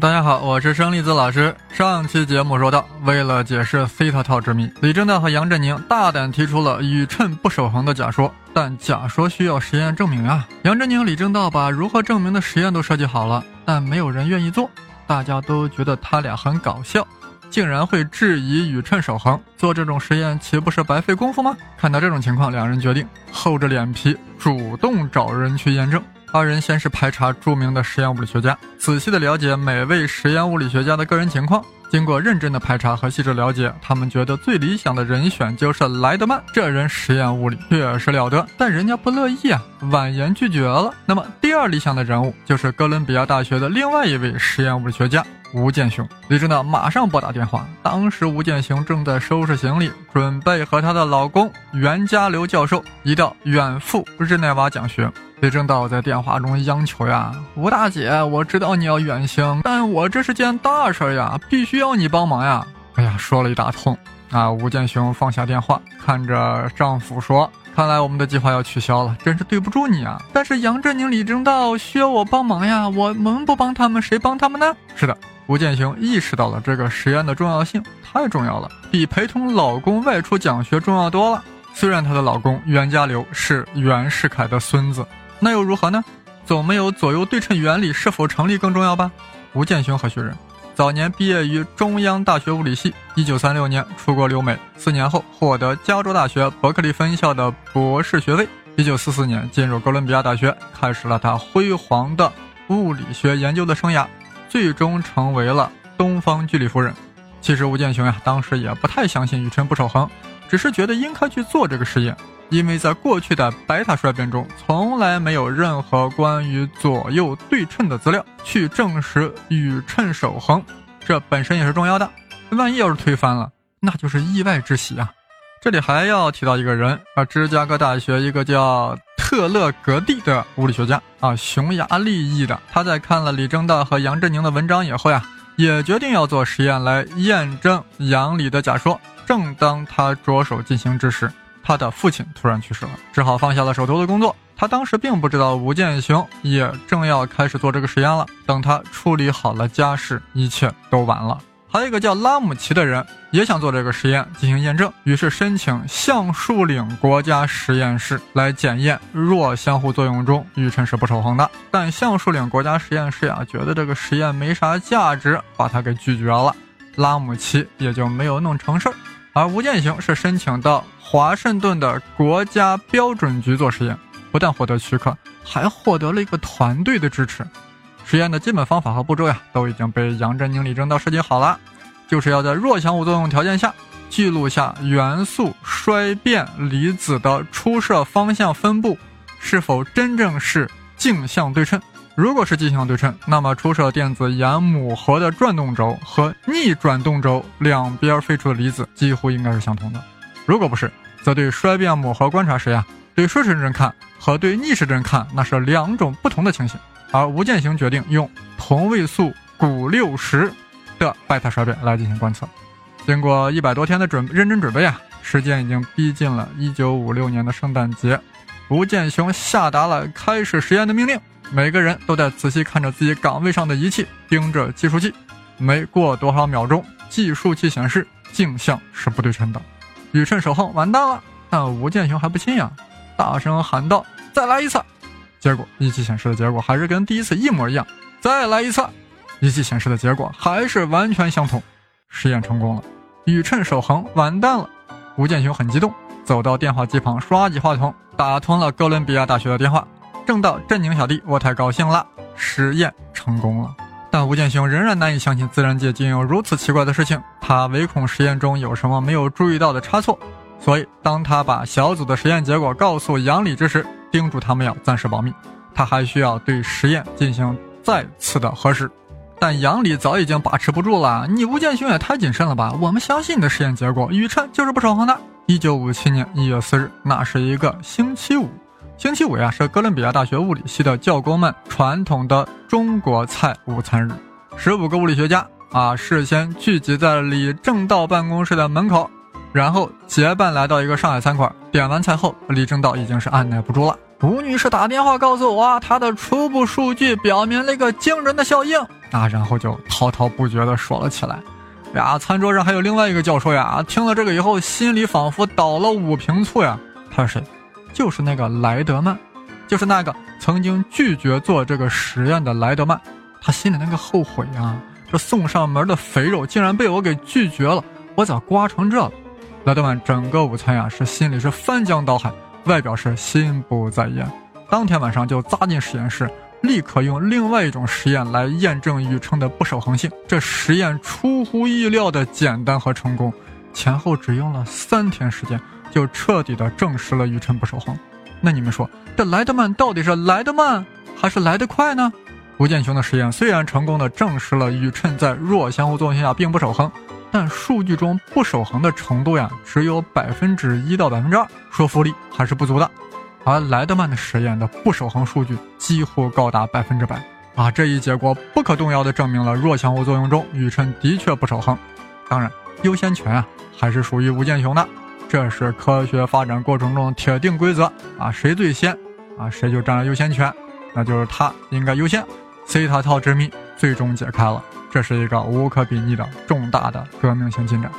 大家好，我是生粒子老师。上期节目说到，为了解释西塔套之谜，李政道和杨振宁大胆提出了宇称不守恒的假说。但假说需要实验证明啊！杨振宁、李政道把如何证明的实验都设计好了，但没有人愿意做。大家都觉得他俩很搞笑，竟然会质疑宇称守恒。做这种实验岂不是白费功夫吗？看到这种情况，两人决定厚着脸皮主动找人去验证。二人先是排查著名的实验物理学家，仔细的了解每位实验物理学家的个人情况。经过认真的排查和细致了解，他们觉得最理想的人选就是莱德曼。这人实验物理确实了得，但人家不乐意啊，婉言拒绝了。那么第二理想的人物就是哥伦比亚大学的另外一位实验物理学家吴健雄。李政道马上拨打电话，当时吴健雄正在收拾行李，准备和她的老公袁家留教授一道远赴日内瓦讲学。李政道在电话中央求呀：“吴大姐，我知道你要远行，但我这是件大事呀，必须要你帮忙呀！”哎呀，说了一大通啊！吴建雄放下电话，看着丈夫说：“看来我们的计划要取消了，真是对不住你啊！但是杨振宁、李政道需要我帮忙呀，我们不帮他们，谁帮他们呢？”是的，吴建雄意识到了这个实验的重要性，太重要了，比陪同老公外出讲学重要多了。虽然她的老公袁家骝是袁世凯的孙子。那又如何呢？总没有左右对称原理是否成立更重要吧？吴健雄何许人？早年毕业于中央大学物理系，一九三六年出国留美，四年后获得加州大学伯克利分校的博士学位。一九四四年进入哥伦比亚大学，开始了他辉煌的物理学研究的生涯，最终成为了东方居里夫人。其实吴健雄呀，当时也不太相信宇称不守恒，只是觉得应该去做这个实验。因为在过去的白塔衰变中，从来没有任何关于左右对称的资料去证实宇称守恒，这本身也是重要的。万一要是推翻了，那就是意外之喜啊！这里还要提到一个人啊，芝加哥大学一个叫特勒格蒂的物理学家啊，匈牙利裔的。他在看了李政道和杨振宁的文章以后呀，也决定要做实验来验证杨李的假说。正当他着手进行之时，他的父亲突然去世了，只好放下了手头的工作。他当时并不知道吴建雄也正要开始做这个实验了。等他处理好了家事，一切都晚了。还有一个叫拉姆齐的人也想做这个实验进行验证，于是申请橡树岭国家实验室来检验弱相互作用中宇称是不守恒的。但橡树岭国家实验室呀，觉得这个实验没啥价值，把他给拒绝了。拉姆齐也就没有弄成事儿。而吴建雄是申请到华盛顿的国家标准局做实验，不但获得许可，还获得了一个团队的支持。实验的基本方法和步骤呀，都已经被杨振宁、李政道设计好了，就是要在弱相互作用条件下，记录下元素衰变离子的出射方向分布是否真正是镜像对称。如果是镜像对称，那么出射电子沿母核的转动轴和逆转动轴两边飞出的离子几乎应该是相同的。如果不是，则对衰变母核观察时呀，对顺时针看和对逆时针看那是两种不同的情形。而吴健雄决定用同位素钴六十的贝塔衰变来进行观测。经过一百多天的准认真准备啊，时间已经逼近了一九五六年的圣诞节，吴健雄下达了开始实验的命令。每个人都在仔细看着自己岗位上的仪器，盯着计数器。没过多少秒钟，计数器显示镜像是不对称的，宇称守恒完蛋了。但吴建雄还不信呀，大声喊道：“再来一次！”结果仪器显示的结果还是跟第一次一模一样。再来一次，仪器显示的结果还是完全相同。实验成功了，宇称守恒完蛋了。吴建雄很激动，走到电话机旁，刷起话筒，打通了哥伦比亚大学的电话。正道，振宁小弟，我太高兴了，实验成功了。但吴建雄仍然难以相信自然界竟有如此奇怪的事情，他唯恐实验中有什么没有注意到的差错，所以当他把小组的实验结果告诉杨理之时，叮嘱他们要暂时保密，他还需要对实验进行再次的核实。但杨理早已经把持不住了，你吴建雄也太谨慎了吧？我们相信你的实验结果，宇称就是不守恒的。一九五七年一月四日，那是一个星期五。星期五呀，是哥伦比亚大学物理系的教工们传统的中国菜午餐日。十五个物理学家啊，事先聚集在李政道办公室的门口，然后结伴来到一个上海餐馆。点完菜后，李政道已经是按耐不住了。吴女士打电话告诉我，她的初步数据表明了一个惊人的效应啊，然后就滔滔不绝地说了起来。呀，餐桌上还有另外一个教授呀，听了这个以后，心里仿佛倒了五瓶醋呀。他是谁？就是那个莱德曼，就是那个曾经拒绝做这个实验的莱德曼。他心里那个后悔啊，这送上门的肥肉竟然被我给拒绝了，我咋刮成这了？莱德曼整个午餐呀，是心里是翻江倒海。外表是心不在焉，当天晚上就扎进实验室，立刻用另外一种实验来验证宇称的不守恒性。这实验出乎意料的简单和成功，前后只用了三天时间，就彻底的证实了宇称不守恒。那你们说，这来得慢到底是来得慢还是来得快呢？吴健雄的实验虽然成功的证实了宇称在弱相互作用下并不守恒。但数据中不守恒的程度呀，只有百分之一到百分之二，说服力还是不足的。而莱德曼的实验的不守恒数据几乎高达百分之百，啊，这一结果不可动摇的证明了弱相互作用中宇称的确不守恒。当然，优先权啊还是属于吴健雄的，这是科学发展过程中铁定规则啊，谁最先啊，谁就占了优先权，那就是他应该优先。西塔套之谜最终解开了。这是一个无可比拟的重大的革命性进展。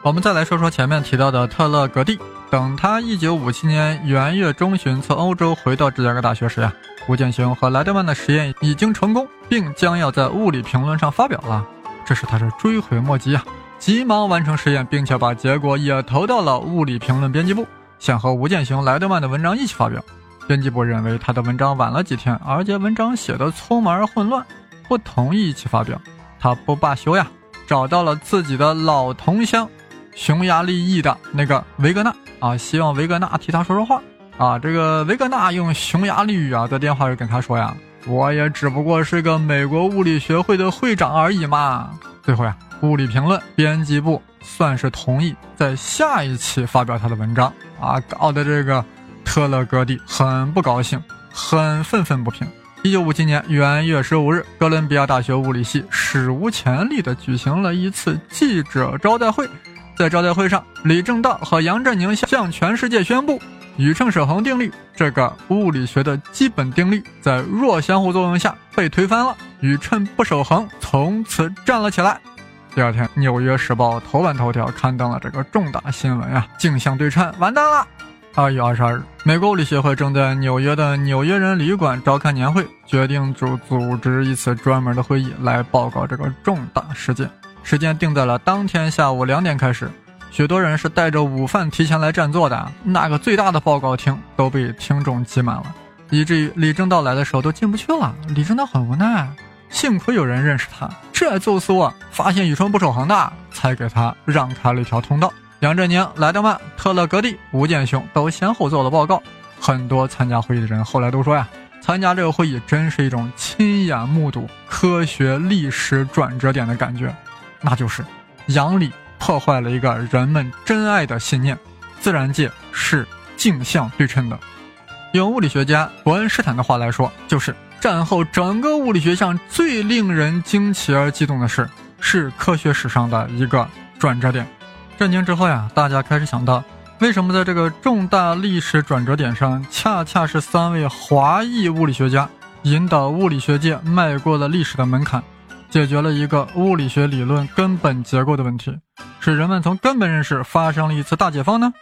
我们再来说说前面提到的特勒格蒂。等他1957年元月中旬从欧洲回到芝加哥大学时呀，吴健雄和莱德曼的实验已经成功，并将要在《物理评论》上发表了。这是他是追悔莫及啊，急忙完成实验，并且把结果也投到了《物理评论》编辑部，想和吴健雄、莱德曼的文章一起发表。编辑部认为他的文章晚了几天，而且文章写的匆忙而混乱，不同意一起发表。他不罢休呀，找到了自己的老同乡，匈牙利裔的那个维格纳啊，希望维格纳替他说说话啊。这个维格纳用匈牙利语啊，在电话里跟他说呀：“我也只不过是个美国物理学会的会长而已嘛。”最后呀，物理评论编辑部算是同意在下一期发表他的文章啊，搞得这个特勒格蒂很不高兴，很愤愤不平。一九五七年元月十五日，哥伦比亚大学物理系史无前例地举行了一次记者招待会。在招待会上，李政道和杨振宁向全世界宣布，宇称守恒定律这个物理学的基本定律在弱相互作用下被推翻了，宇称不守恒从此站了起来。第二天，《纽约时报》头版头条刊登了这个重大新闻呀，镜像对称完蛋了。二月二十二日，美国物理协会正在纽约的纽约人旅馆召开年会，决定组组织一次专门的会议来报告这个重大事件。时间定在了当天下午两点开始。许多人是带着午饭提前来占座的，那个最大的报告厅都被听众挤满了，以至于李政道来的时候都进不去了。李政道很无奈，幸亏有人认识他，这就是我发现宇称不守恒的，才给他让开了一条通道。杨振宁、莱德曼、特勒格蒂、吴健雄都先后做了报告。很多参加会议的人后来都说呀，参加这个会议真是一种亲眼目睹科学历史转折点的感觉。那就是杨里破坏了一个人们真爱的信念：自然界是镜像对称的。用物理学家伯恩斯坦的话来说，就是战后整个物理学上最令人惊奇而激动的事，是科学史上的一个转折点。震惊之后呀，大家开始想到，为什么在这个重大历史转折点上，恰恰是三位华裔物理学家引导物理学界迈过了历史的门槛，解决了一个物理学理论根本结构的问题，使人们从根本认识发生了一次大解放呢？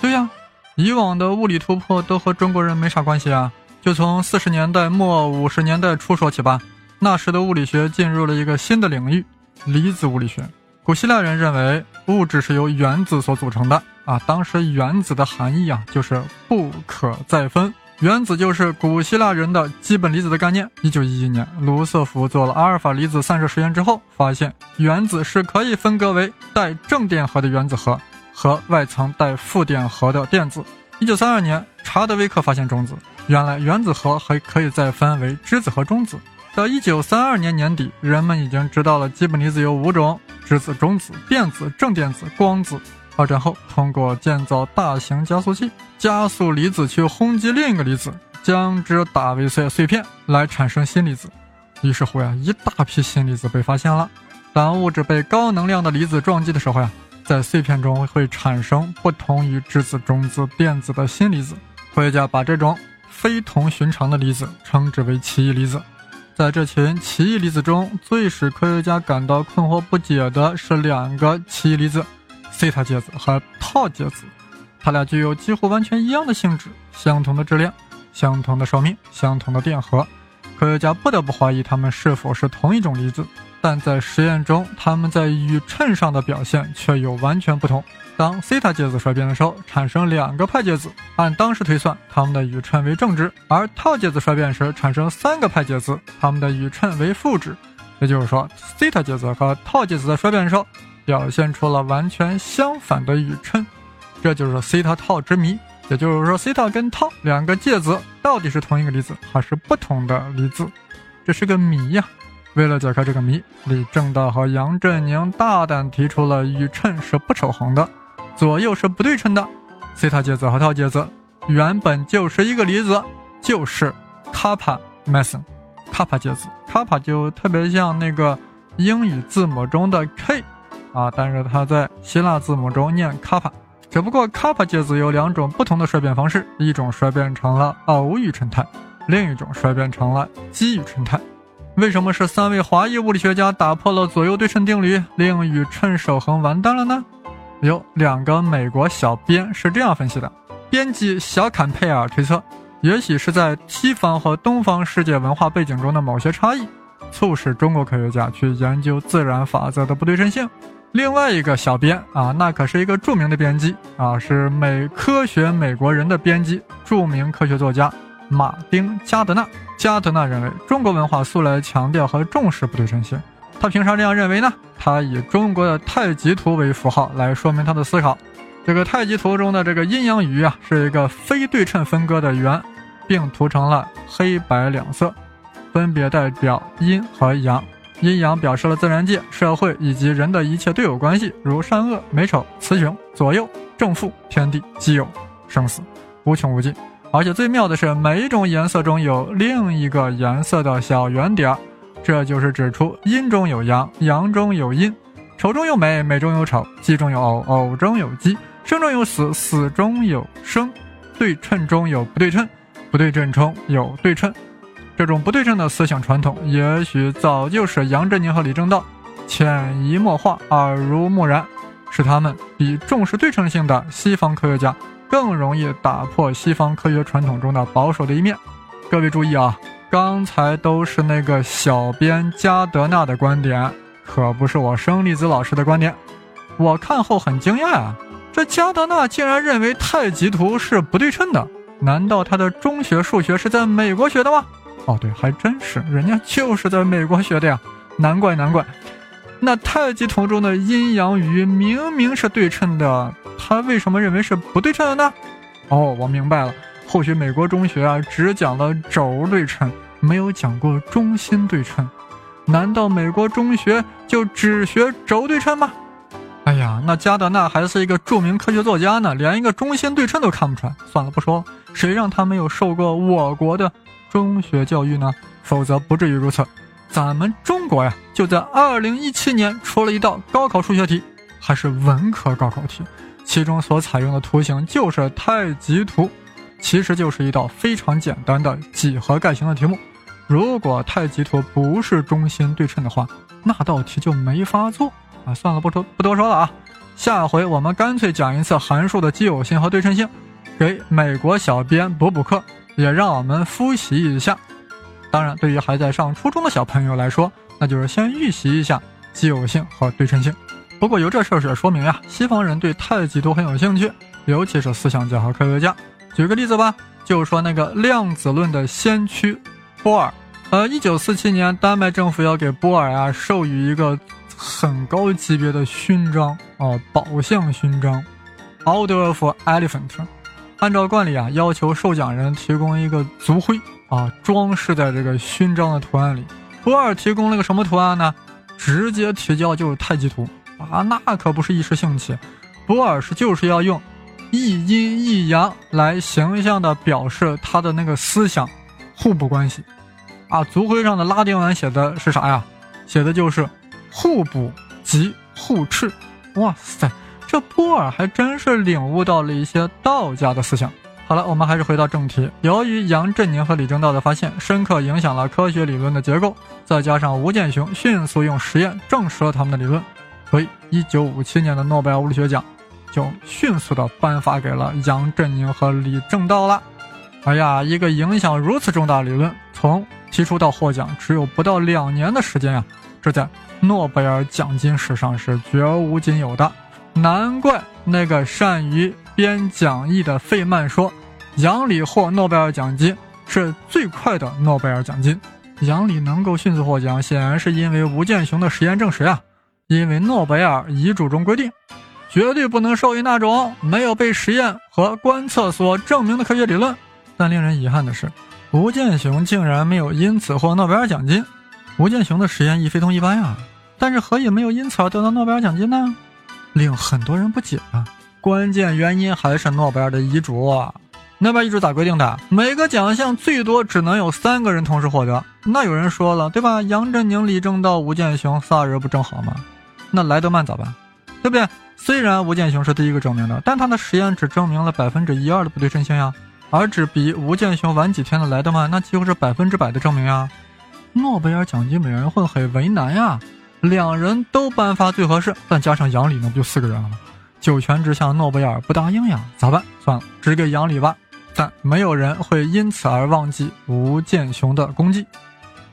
对呀，以往的物理突破都和中国人没啥关系啊。就从四十年代末五十年代初说起吧，那时的物理学进入了一个新的领域——离子物理学。古希腊人认为物质是由原子所组成的啊，当时原子的含义啊就是不可再分，原子就是古希腊人的基本离子的概念。一九一一年，卢瑟福做了阿尔法粒子散射实验之后，发现原子是可以分割为带正电荷的原子核和外层带负电荷的电子。一九三二年，查德威克发现中子，原来原子核还可以再分为质子和中子。到一九三二年年底，人们已经知道了基本粒子有五种。质子、中子、电子、正电子、光子，二战后，通过建造大型加速器，加速离子去轰击另一个离子，将之打为碎碎片，来产生新离子。于是乎呀，一大批新离子被发现了。当物质被高能量的离子撞击的时候呀，在碎片中会产生不同于质子、中子、电子的新离子。科学家把这种非同寻常的离子称之为奇异离子。在这群奇异离子中，最使科学家感到困惑不解的是两个奇异离子。西塔介子和套介子，它俩具有几乎完全一样的性质，相同的质量，相同的寿命，相同的电荷。科学家不得不怀疑它们是否是同一种离子，但在实验中，它们在宇称上的表现却有完全不同。当西塔介子衰变的时候，产生两个派介子，按当时推算，它们的宇称为正值；而套介子衰变时，产生三个派介子，它们的宇称为负值。也就是说，西塔介子和套介子在衰变的时候。表现出了完全相反的宇称，这就是西塔套之谜。也就是说，西塔跟套两个介子到底是同一个离子还是不同的离子？这是个谜呀！为了解开这个谜，李政道和杨振宁大胆提出了宇称是不守恒的，左右是不对称的。西塔介子和套介子原本就是一个离子，就是卡帕 meson，卡帕介子，卡帕就特别像那个英语字母中的 K。啊，但是它在希腊字母中念卡帕，只不过卡帕介子有两种不同的衰变方式，一种衰变成了偶宇称态，另一种衰变成了奇宇称态。为什么是三位华裔物理学家打破了左右对称定律，令宇称守恒完蛋了呢？有两个美国小编是这样分析的：编辑小坎佩尔推测，也许是在西方和东方世界文化背景中的某些差异，促使中国科学家去研究自然法则的不对称性。另外一个小编啊，那可是一个著名的编辑啊，是美科学美国人的编辑，著名科学作家马丁加德纳。加德纳认为，中国文化素来强调和重视不对称性。他凭啥这样认为呢？他以中国的太极图为符号来说明他的思考。这个太极图中的这个阴阳鱼啊，是一个非对称分割的圆，并涂成了黑白两色，分别代表阴和阳。阴阳表示了自然界、社会以及人的一切对偶关系，如善恶、美丑、雌雄、左右、正负、天地、奇有、生死，无穷无尽。而且最妙的是，每一种颜色中有另一个颜色的小圆点儿，这就是指出阴中有阳，阳中有阴，丑中有美，美中有丑，奇中有偶，偶中有奇，生中有死，死中有生，对称中有不对称，不对称中有对称。这种不对称的思想传统，也许早就使杨振宁和李政道潜移默化、耳濡目染，使他们比重视对称性的西方科学家更容易打破西方科学传统中的保守的一面。各位注意啊，刚才都是那个小编加德纳的观点，可不是我生粒子老师的观点。我看后很惊讶啊，这加德纳竟然认为太极图是不对称的，难道他的中学数学是在美国学的吗？哦，对，还真是，人家就是在美国学的呀，难怪难怪。那太极图中的阴阳鱼明明是对称的，他为什么认为是不对称的呢？哦，我明白了，或许美国中学啊只讲了轴对称，没有讲过中心对称。难道美国中学就只学轴对称吗？哎呀，那加德纳还是一个著名科学作家呢，连一个中心对称都看不出来。算了，不说，谁让他没有受过我国的？中学教育呢？否则不至于如此。咱们中国呀，就在二零一七年出了一道高考数学题，还是文科高考题，其中所采用的图形就是太极图，其实就是一道非常简单的几何概型的题目。如果太极图不是中心对称的话，那道题就没法做啊！算了，不多不多说了啊。下回我们干脆讲一次函数的奇偶性和对称性，给美国小编补补课。也让我们复习一下。当然，对于还在上初中的小朋友来说，那就是先预习一下奇偶性和对称性。不过由这事儿也说明呀，西方人对太极图很有兴趣，尤其是思想家和科学家。举个例子吧，就说那个量子论的先驱波尔。呃，一九四七年，丹麦政府要给波尔啊授予一个很高级别的勋章啊，宝相勋章，Order of Elephant。按照惯例啊，要求受奖人提供一个族徽啊，装饰在这个勋章的图案里。波尔提供了个什么图案呢？直接提交就是太极图啊，那可不是一时兴起。波尔是就是要用一阴一阳来形象的表示他的那个思想互补关系啊。族徽上的拉丁文写的是啥呀？写的就是互补及互斥。哇塞，这波尔还真是领悟到了一些道家的思想。好了，我们还是回到正题。由于杨振宁和李政道的发现深刻影响了科学理论的结构，再加上吴健雄迅速用实验证实了他们的理论，所以1957年的诺贝尔物理学奖就迅速的颁发给了杨振宁和李政道了。哎呀，一个影响如此重大理论，从提出到获奖只有不到两年的时间呀，这在诺贝尔奖金史上是绝无仅有的。难怪那个善于编讲义的费曼说。杨里获诺贝尔奖金是最快的诺贝尔奖金。杨里能够迅速获奖，显然是因为吴健雄的实验证实啊。因为诺贝尔遗嘱中规定，绝对不能授予那种没有被实验和观测所证明的科学理论。但令人遗憾的是，吴健雄竟然没有因此获诺贝尔奖金。吴健雄的实验亦非同一般呀，但是何以没有因此而得到诺贝尔奖金呢？令很多人不解啊。关键原因还是诺贝尔的遗嘱。诺贝尔遗嘱咋规定的？每个奖项最多只能有三个人同时获得。那有人说了，对吧？杨振宁、李政道、吴健雄仨人不正好吗？那莱德曼咋办？对不对？虽然吴健雄是第一个证明的，但他的实验只证明了百分之一二的不对称性呀，而只比吴健雄晚几天的莱德曼，那几乎是百分之百的证明呀。诺贝尔奖金委员会很为难呀，两人都颁发最合适，但加上杨李，那不就四个人了吗？九泉之下，诺贝尔不答应呀，咋办？算了，只给杨李吧。但没有人会因此而忘记吴健雄的功绩。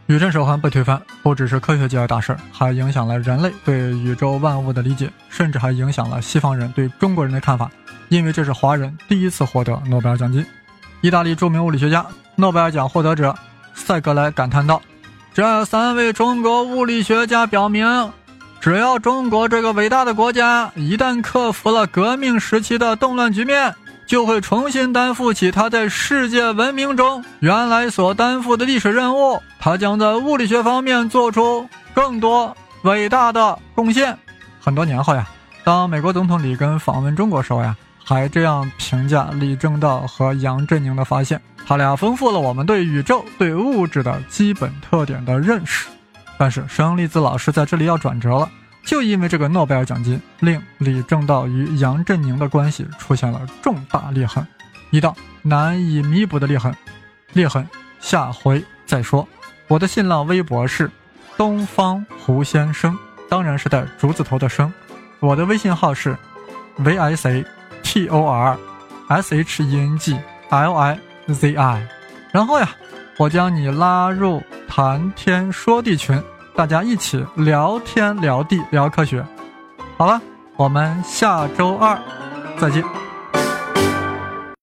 宇宙手环被推翻，不只是科学界的大事儿，还影响了人类对宇宙万物的理解，甚至还影响了西方人对中国人的看法。因为这是华人第一次获得诺贝尔奖金。意大利著名物理学家、诺贝尔奖获得者塞格莱感叹道：“这三位中国物理学家表明，只要中国这个伟大的国家一旦克服了革命时期的动乱局面。”就会重新担负起他在世界文明中原来所担负的历史任务。他将在物理学方面做出更多伟大的贡献。很多年后呀，当美国总统里根访问中国时候呀，还这样评价李政道和杨振宁的发现：他俩丰富了我们对宇宙、对物质的基本特点的认识。但是生粒子老师在这里要转折了。就因为这个诺贝尔奖金，令李政道与杨振宁的关系出现了重大裂痕，一道难以弥补的裂痕。裂痕，下回再说。我的新浪微博是东方胡先生，当然是带竹字头的生。我的微信号是 v i c t o r s h e n g l i z i，然后呀，我将你拉入谈天说地群。大家一起聊天聊地聊科学，好了，我们下周二再见。